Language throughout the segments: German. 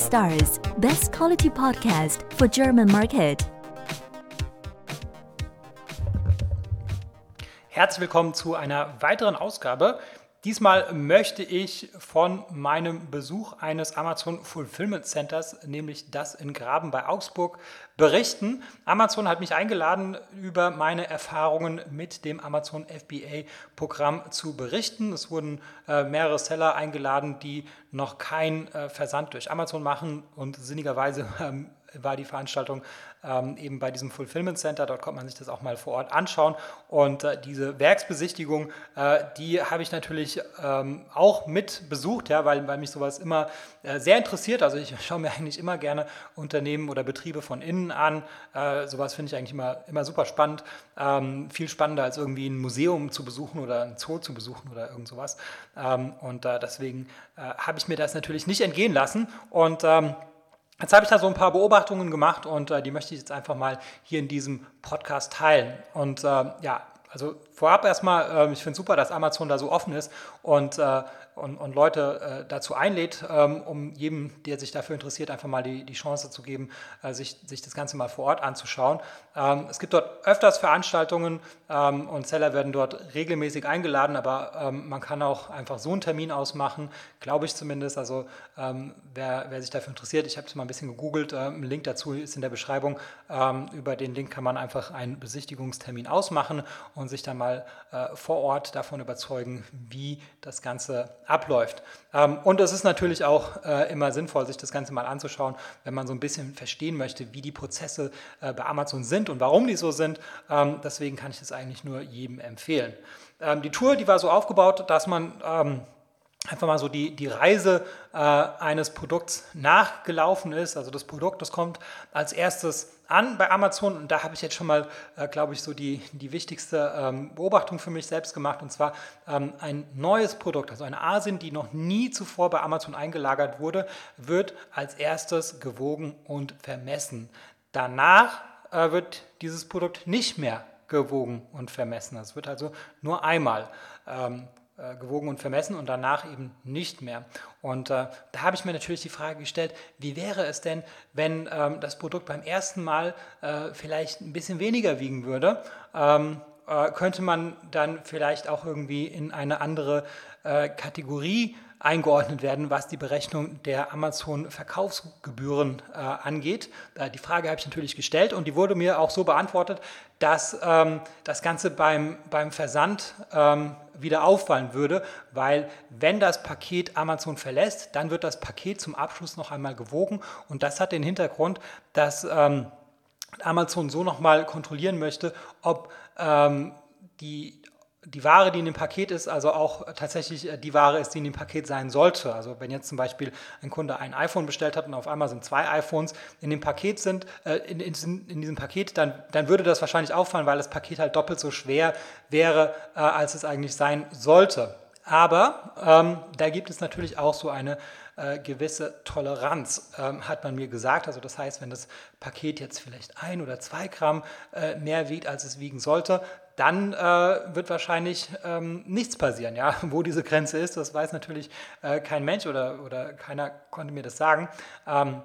Stars, best quality podcast for German market. Herzlich willkommen zu einer weiteren Ausgabe. Diesmal möchte ich von meinem Besuch eines Amazon Fulfillment Centers, nämlich das in Graben bei Augsburg, berichten. Amazon hat mich eingeladen, über meine Erfahrungen mit dem Amazon FBA-Programm zu berichten. Es wurden äh, mehrere Seller eingeladen, die noch keinen äh, Versand durch Amazon machen und sinnigerweise ähm, war die Veranstaltung ähm, eben bei diesem Fulfillment Center. Dort konnte man sich das auch mal vor Ort anschauen. Und äh, diese Werksbesichtigung, äh, die habe ich natürlich ähm, auch mit besucht, ja, weil, weil mich sowas immer äh, sehr interessiert. Also ich schaue mir eigentlich immer gerne Unternehmen oder Betriebe von innen an. Äh, sowas finde ich eigentlich immer, immer super spannend. Ähm, viel spannender als irgendwie ein Museum zu besuchen oder ein Zoo zu besuchen oder irgend sowas. Ähm, und äh, deswegen äh, habe ich mir das natürlich nicht entgehen lassen. Und ähm, Jetzt habe ich da so ein paar Beobachtungen gemacht und äh, die möchte ich jetzt einfach mal hier in diesem Podcast teilen. Und äh, ja, also vorab erstmal, äh, ich finde es super, dass Amazon da so offen ist und äh, und, und Leute äh, dazu einlädt, ähm, um jedem, der sich dafür interessiert, einfach mal die, die Chance zu geben, äh, sich, sich das Ganze mal vor Ort anzuschauen. Ähm, es gibt dort öfters Veranstaltungen ähm, und Seller werden dort regelmäßig eingeladen, aber ähm, man kann auch einfach so einen Termin ausmachen, glaube ich zumindest. Also ähm, wer, wer sich dafür interessiert, ich habe es mal ein bisschen gegoogelt, äh, ein Link dazu ist in der Beschreibung. Ähm, über den Link kann man einfach einen Besichtigungstermin ausmachen und sich dann mal äh, vor Ort davon überzeugen, wie das Ganze abläuft. Ähm, und es ist natürlich auch äh, immer sinnvoll, sich das Ganze mal anzuschauen, wenn man so ein bisschen verstehen möchte, wie die Prozesse äh, bei Amazon sind und warum die so sind. Ähm, deswegen kann ich das eigentlich nur jedem empfehlen. Ähm, die Tour, die war so aufgebaut, dass man einfach mal so die, die Reise äh, eines Produkts nachgelaufen ist. Also das Produkt, das kommt als erstes an bei Amazon und da habe ich jetzt schon mal, äh, glaube ich, so die, die wichtigste ähm, Beobachtung für mich selbst gemacht und zwar ähm, ein neues Produkt, also eine Asin, die noch nie zuvor bei Amazon eingelagert wurde, wird als erstes gewogen und vermessen. Danach äh, wird dieses Produkt nicht mehr gewogen und vermessen. Es wird also nur einmal ähm, äh, gewogen und vermessen und danach eben nicht mehr. Und äh, da habe ich mir natürlich die Frage gestellt, wie wäre es denn, wenn ähm, das Produkt beim ersten Mal äh, vielleicht ein bisschen weniger wiegen würde? Ähm, äh, könnte man dann vielleicht auch irgendwie in eine andere äh, Kategorie eingeordnet werden, was die Berechnung der Amazon-Verkaufsgebühren äh, angeht. Äh, die Frage habe ich natürlich gestellt und die wurde mir auch so beantwortet, dass ähm, das Ganze beim, beim Versand ähm, wieder auffallen würde, weil wenn das Paket Amazon verlässt, dann wird das Paket zum Abschluss noch einmal gewogen und das hat den Hintergrund, dass ähm, Amazon so nochmal kontrollieren möchte, ob ähm, die die Ware, die in dem Paket ist, also auch tatsächlich äh, die Ware ist, die in dem Paket sein sollte. Also wenn jetzt zum Beispiel ein Kunde ein iPhone bestellt hat und auf einmal sind zwei iPhones in dem Paket sind, äh, in, in, in, diesem Paket, dann, dann würde das wahrscheinlich auffallen, weil das Paket halt doppelt so schwer wäre, äh, als es eigentlich sein sollte. Aber ähm, da gibt es natürlich auch so eine äh, gewisse Toleranz, ähm, hat man mir gesagt. Also das heißt, wenn das Paket jetzt vielleicht ein oder zwei Gramm äh, mehr wiegt, als es wiegen sollte, dann äh, wird wahrscheinlich ähm, nichts passieren. Ja? Wo diese Grenze ist, das weiß natürlich äh, kein Mensch oder, oder keiner konnte mir das sagen. Ähm,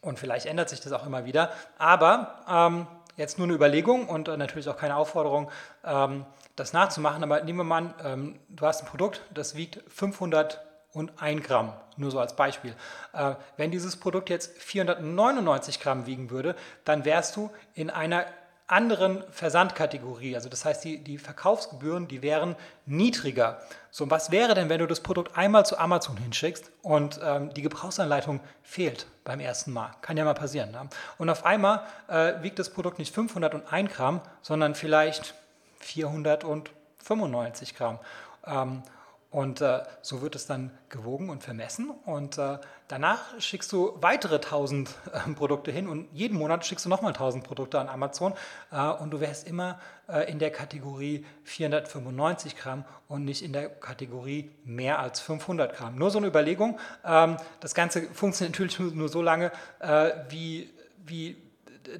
und vielleicht ändert sich das auch immer wieder. Aber ähm, jetzt nur eine Überlegung und äh, natürlich auch keine Aufforderung, ähm, das nachzumachen. Aber nehmen wir mal an, ähm, du hast ein Produkt, das wiegt 501 Gramm, nur so als Beispiel. Äh, wenn dieses Produkt jetzt 499 Gramm wiegen würde, dann wärst du in einer anderen Versandkategorie. Also das heißt, die, die Verkaufsgebühren, die wären niedriger. So, und was wäre denn, wenn du das Produkt einmal zu Amazon hinschickst und ähm, die Gebrauchsanleitung fehlt beim ersten Mal? Kann ja mal passieren. Ne? Und auf einmal äh, wiegt das Produkt nicht 501 Gramm, sondern vielleicht 495 Gramm. Ähm, und äh, so wird es dann gewogen und vermessen. Und äh, danach schickst du weitere 1000 äh, Produkte hin und jeden Monat schickst du nochmal 1000 Produkte an Amazon. Äh, und du wärst immer äh, in der Kategorie 495 Gramm und nicht in der Kategorie mehr als 500 Gramm. Nur so eine Überlegung. Ähm, das Ganze funktioniert natürlich nur, so lange, äh, wie, wie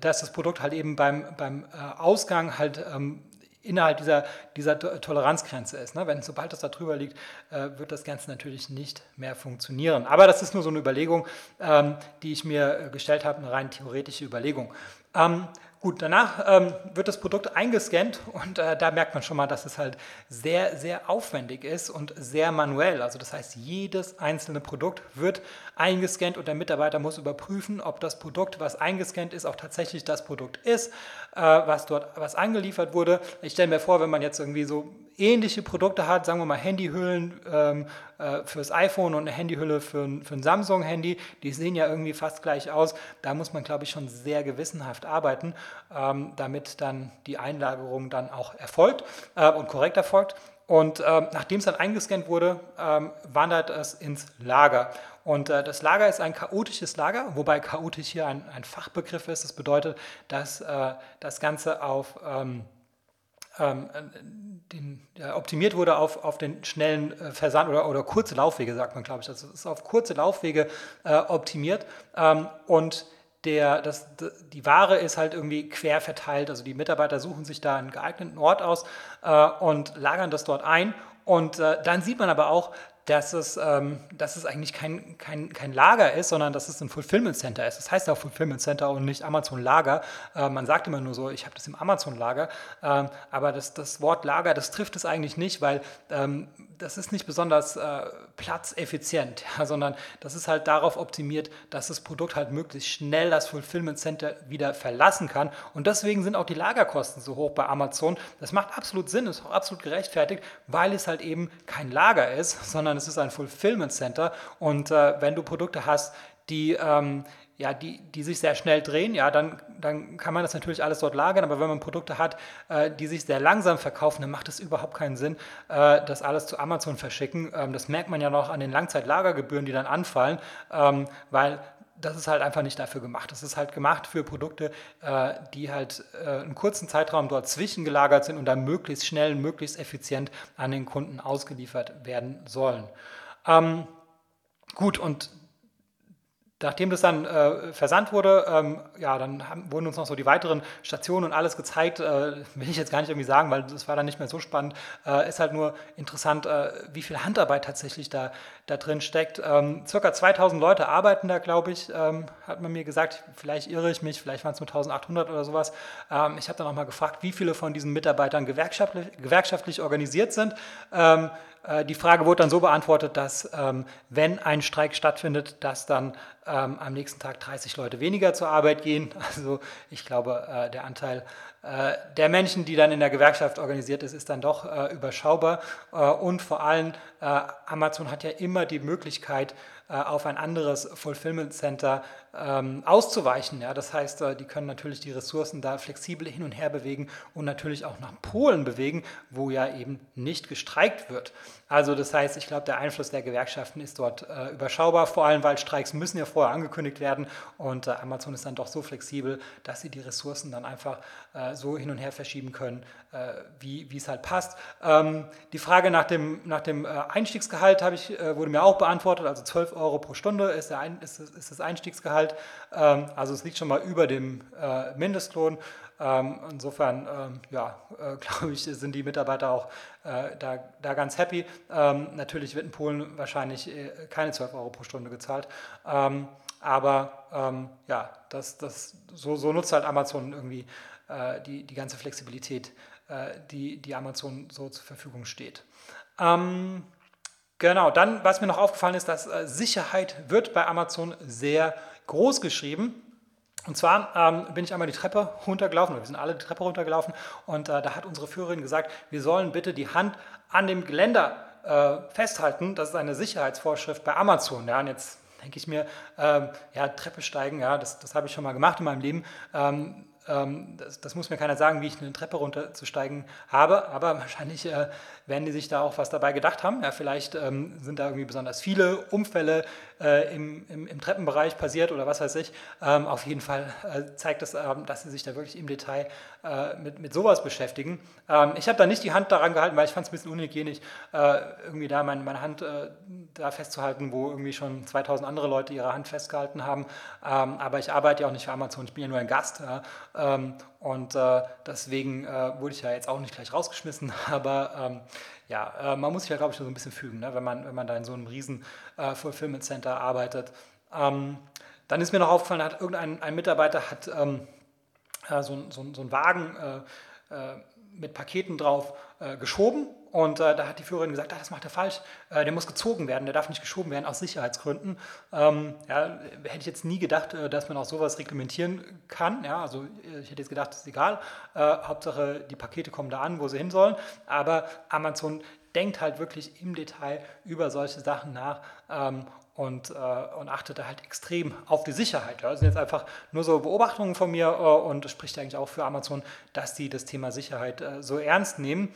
dass das Produkt halt eben beim, beim Ausgang halt ähm, innerhalb dieser, dieser Toleranzgrenze ist. Ne? Wenn sobald das da drüber liegt, äh, wird das Ganze natürlich nicht mehr funktionieren. Aber das ist nur so eine Überlegung, ähm, die ich mir äh, gestellt habe, eine rein theoretische Überlegung. Ähm, Gut, danach ähm, wird das Produkt eingescannt und äh, da merkt man schon mal, dass es halt sehr, sehr aufwendig ist und sehr manuell. Also das heißt, jedes einzelne Produkt wird eingescannt und der Mitarbeiter muss überprüfen, ob das Produkt, was eingescannt ist, auch tatsächlich das Produkt ist, äh, was dort was angeliefert wurde. Ich stelle mir vor, wenn man jetzt irgendwie so ähnliche Produkte hat, sagen wir mal Handyhüllen ähm, äh, fürs iPhone und eine Handyhülle für ein, für ein Samsung-Handy, die sehen ja irgendwie fast gleich aus. Da muss man, glaube ich, schon sehr gewissenhaft arbeiten, ähm, damit dann die Einlagerung dann auch erfolgt äh, und korrekt erfolgt. Und äh, nachdem es dann eingescannt wurde, ähm, wandert es ins Lager. Und äh, das Lager ist ein chaotisches Lager, wobei chaotisch hier ein, ein Fachbegriff ist. Das bedeutet, dass äh, das Ganze auf ähm, ähm, den, ja, optimiert wurde auf, auf den schnellen äh, Versand oder, oder kurze Laufwege, sagt man, glaube ich. Das ist auf kurze Laufwege äh, optimiert. Ähm, und der, das, die Ware ist halt irgendwie quer verteilt. Also die Mitarbeiter suchen sich da einen geeigneten Ort aus äh, und lagern das dort ein. Und äh, dann sieht man aber auch, dass es, ähm, dass es eigentlich kein, kein, kein Lager ist, sondern dass es ein Fulfillment Center ist. Das heißt auch Fulfillment Center und nicht Amazon Lager. Äh, man sagt immer nur so, ich habe das im Amazon Lager. Ähm, aber das, das Wort Lager, das trifft es eigentlich nicht, weil ähm, das ist nicht besonders äh, platzeffizient, ja, sondern das ist halt darauf optimiert, dass das Produkt halt möglichst schnell das Fulfillment Center wieder verlassen kann. Und deswegen sind auch die Lagerkosten so hoch bei Amazon. Das macht absolut Sinn, ist auch absolut gerechtfertigt, weil es halt eben kein Lager ist, sondern es ist ein Fulfillment Center. Und äh, wenn du Produkte hast, die ähm, ja, die, die sich sehr schnell drehen, ja, dann, dann kann man das natürlich alles dort lagern, aber wenn man Produkte hat, äh, die sich sehr langsam verkaufen, dann macht es überhaupt keinen Sinn, äh, das alles zu Amazon verschicken. Ähm, das merkt man ja noch an den Langzeitlagergebühren, die dann anfallen, ähm, weil das ist halt einfach nicht dafür gemacht. Das ist halt gemacht für Produkte, äh, die halt äh, einen kurzen Zeitraum dort zwischengelagert sind und dann möglichst schnell, möglichst effizient an den Kunden ausgeliefert werden sollen. Ähm, gut, und Nachdem das dann äh, versandt wurde, ähm, ja, dann haben, wurden uns noch so die weiteren Stationen und alles gezeigt. Äh, will ich jetzt gar nicht irgendwie sagen, weil das war dann nicht mehr so spannend. Äh, ist halt nur interessant, äh, wie viel Handarbeit tatsächlich da, da drin steckt. Ähm, circa 2000 Leute arbeiten da, glaube ich, ähm, hat man mir gesagt. Vielleicht irre ich mich, vielleicht waren es nur 1800 oder sowas. Ähm, ich habe dann auch mal gefragt, wie viele von diesen Mitarbeitern gewerkschaftlich, gewerkschaftlich organisiert sind. Äh, die Frage wurde dann so beantwortet, dass ähm, wenn ein Streik stattfindet, dass dann ähm, am nächsten Tag 30 Leute weniger zur Arbeit gehen. Also ich glaube, äh, der Anteil der Menschen, die dann in der Gewerkschaft organisiert ist, ist dann doch äh, überschaubar. Äh, und vor allem, äh, Amazon hat ja immer die Möglichkeit, auf ein anderes Fulfillment Center ähm, auszuweichen. Ja? Das heißt, die können natürlich die Ressourcen da flexibel hin und her bewegen und natürlich auch nach Polen bewegen, wo ja eben nicht gestreikt wird. Also das heißt, ich glaube, der Einfluss der Gewerkschaften ist dort äh, überschaubar, vor allem weil Streiks müssen ja vorher angekündigt werden und äh, Amazon ist dann doch so flexibel, dass sie die Ressourcen dann einfach äh, so hin und her verschieben können, äh, wie es halt passt. Ähm, die Frage nach dem, nach dem äh, Einstiegsgehalt ich, äh, wurde mir auch beantwortet, also 12 Euro pro Stunde ist, der Ein, ist, ist das Einstiegsgehalt, ähm, also es liegt schon mal über dem Mindestlohn. Ähm, insofern, ähm, ja, äh, glaube ich, sind die Mitarbeiter auch äh, da, da ganz happy. Ähm, natürlich wird in Polen wahrscheinlich äh, keine 12 Euro pro Stunde gezahlt. Aber ja, das, das, so, so, nutzt halt Amazon irgendwie die, die ganze Flexibilität, die, die Amazon so zur Verfügung steht. Ähm, genau, dann, was mir noch aufgefallen ist, dass Sicherheit wird bei Amazon sehr groß geschrieben. Und zwar ähm, bin ich einmal die Treppe runtergelaufen, wir sind alle die Treppe runtergelaufen, und äh, da hat unsere Führerin gesagt, wir sollen bitte die Hand an dem Geländer äh, festhalten. Das ist eine Sicherheitsvorschrift bei Amazon. Ja, und jetzt denke ich mir, ähm, ja, Treppe steigen, ja, das, das habe ich schon mal gemacht in meinem Leben. Ähm das, das, muss mir keiner sagen, wie ich eine Treppe runterzusteigen habe, aber wahrscheinlich äh, werden die sich da auch was dabei gedacht haben. Ja, vielleicht ähm, sind da irgendwie besonders viele Unfälle äh, im, im, im, Treppenbereich passiert oder was weiß ich. Ähm, auf jeden Fall äh, zeigt es, ähm, dass sie sich da wirklich im Detail äh, mit, mit sowas beschäftigen. Ähm, ich habe da nicht die Hand daran gehalten, weil ich fand es ein bisschen unhygienisch, äh, irgendwie da mein, meine Hand äh, da festzuhalten, wo irgendwie schon 2000 andere Leute ihre Hand festgehalten haben. Ähm, aber ich arbeite ja auch nicht für Amazon, ich bin ja nur ein Gast. Ähm, und äh, deswegen äh, wurde ich ja jetzt auch nicht gleich rausgeschmissen, aber ähm, ja, äh, man muss sich ja, glaube ich, so ein bisschen fügen, ne? wenn, man, wenn man da in so einem riesen Fulfillment Center arbeitet. Ähm, dann ist mir noch aufgefallen, hat irgendein ein Mitarbeiter hat ähm, so, so, so einen Wagen mit Paketen drauf geschoben und äh, da hat die Führerin gesagt, ah, das macht er falsch, äh, der muss gezogen werden, der darf nicht geschoben werden aus Sicherheitsgründen. Ähm, ja, hätte ich jetzt nie gedacht, äh, dass man auch sowas reglementieren kann. Ja, also äh, ich hätte jetzt gedacht, das ist egal, äh, Hauptsache die Pakete kommen da an, wo sie hin sollen. Aber Amazon denkt halt wirklich im Detail über solche Sachen nach ähm, und, äh, und achtet da halt extrem auf die Sicherheit. Ja. Das sind jetzt einfach nur so Beobachtungen von mir äh, und spricht eigentlich auch für Amazon, dass die das Thema Sicherheit äh, so ernst nehmen.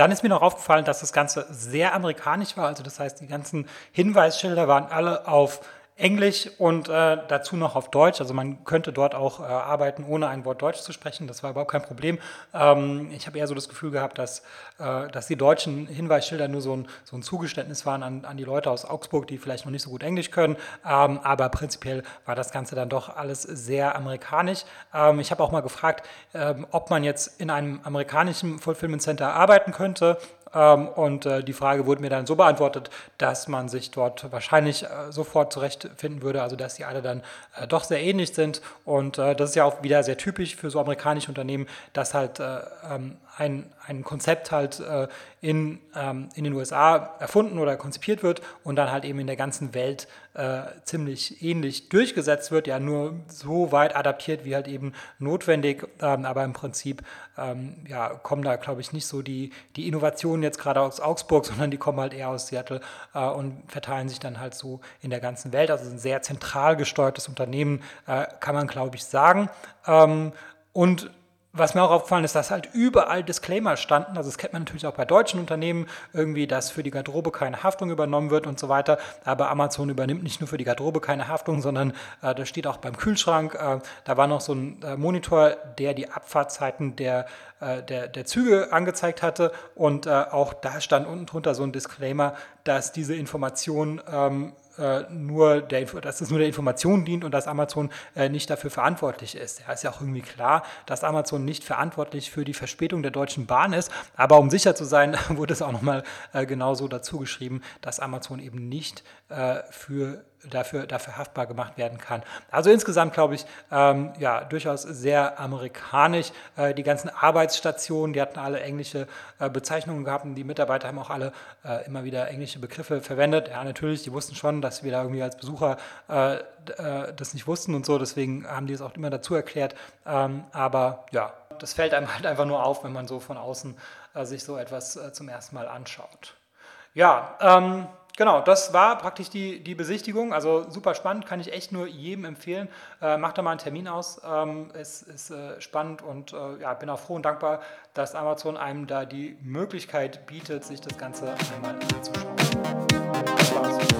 Dann ist mir noch aufgefallen, dass das Ganze sehr amerikanisch war. Also das heißt, die ganzen Hinweisschilder waren alle auf Englisch und äh, dazu noch auf Deutsch. Also man könnte dort auch äh, arbeiten, ohne ein Wort Deutsch zu sprechen. Das war überhaupt kein Problem. Ähm, ich habe eher so das Gefühl gehabt, dass, äh, dass die deutschen Hinweisschilder nur so ein, so ein Zugeständnis waren an, an die Leute aus Augsburg, die vielleicht noch nicht so gut Englisch können. Ähm, aber prinzipiell war das Ganze dann doch alles sehr amerikanisch. Ähm, ich habe auch mal gefragt, ähm, ob man jetzt in einem amerikanischen Fulfillment Center arbeiten könnte. Ähm, und äh, die Frage wurde mir dann so beantwortet, dass man sich dort wahrscheinlich äh, sofort zurechtfinden würde, also dass die alle dann äh, doch sehr ähnlich sind. Und das ist ja auch wieder sehr typisch für so amerikanische Unternehmen, dass halt ähm, ein, ein Konzept halt äh, in, ähm, in den USA erfunden oder konzipiert wird und dann halt eben in der ganzen Welt äh, ziemlich ähnlich durchgesetzt wird, ja nur so weit adaptiert wie halt eben notwendig, ähm, aber im Prinzip ähm, ja, kommen da, glaube ich, nicht so die, die Innovationen jetzt gerade aus Augsburg, sondern die kommen halt eher aus Seattle äh, und verteilen sich dann halt so in der ganzen Welt. Also ein sehr zentral gesteuertes Unternehmen, äh, kann man, glaube ich, sagen. Ähm, und was mir auch aufgefallen ist, dass halt überall Disclaimer standen. Also das kennt man natürlich auch bei deutschen Unternehmen, irgendwie, dass für die Garderobe keine Haftung übernommen wird und so weiter. Aber Amazon übernimmt nicht nur für die Garderobe keine Haftung, sondern äh, das steht auch beim Kühlschrank. Äh, da war noch so ein äh, Monitor, der die Abfahrtzeiten der, äh, der, der Züge angezeigt hatte. Und äh, auch da stand unten drunter so ein Disclaimer, dass diese Information ähm, äh, nur der, dass es nur der Information dient und dass Amazon äh, nicht dafür verantwortlich ist. Ja, ist ja auch irgendwie klar, dass Amazon nicht verantwortlich für die Verspätung der Deutschen Bahn ist. Aber um sicher zu sein, wurde es auch nochmal äh, genauso dazu geschrieben, dass Amazon eben nicht äh, für dafür, dafür haftbar gemacht werden kann. Also insgesamt glaube ich, ähm, ja, durchaus sehr amerikanisch. Äh, die ganzen Arbeitsstationen, die hatten alle englische äh, Bezeichnungen gehabt und die Mitarbeiter haben auch alle äh, immer wieder englische Begriffe verwendet. Ja, natürlich, die wussten schon, dass wir da irgendwie als Besucher äh, äh, das nicht wussten und so, deswegen haben die es auch immer dazu erklärt. Ähm, aber ja, das fällt einem halt einfach nur auf, wenn man so von außen äh, sich so etwas zum ersten Mal anschaut. Ja, ähm, Genau, das war praktisch die, die Besichtigung. Also super spannend, kann ich echt nur jedem empfehlen. Äh, macht da mal einen Termin aus. Ähm, es ist äh, spannend und äh, ja, bin auch froh und dankbar, dass Amazon einem da die Möglichkeit bietet, sich das Ganze einmal anzuschauen. Spaß.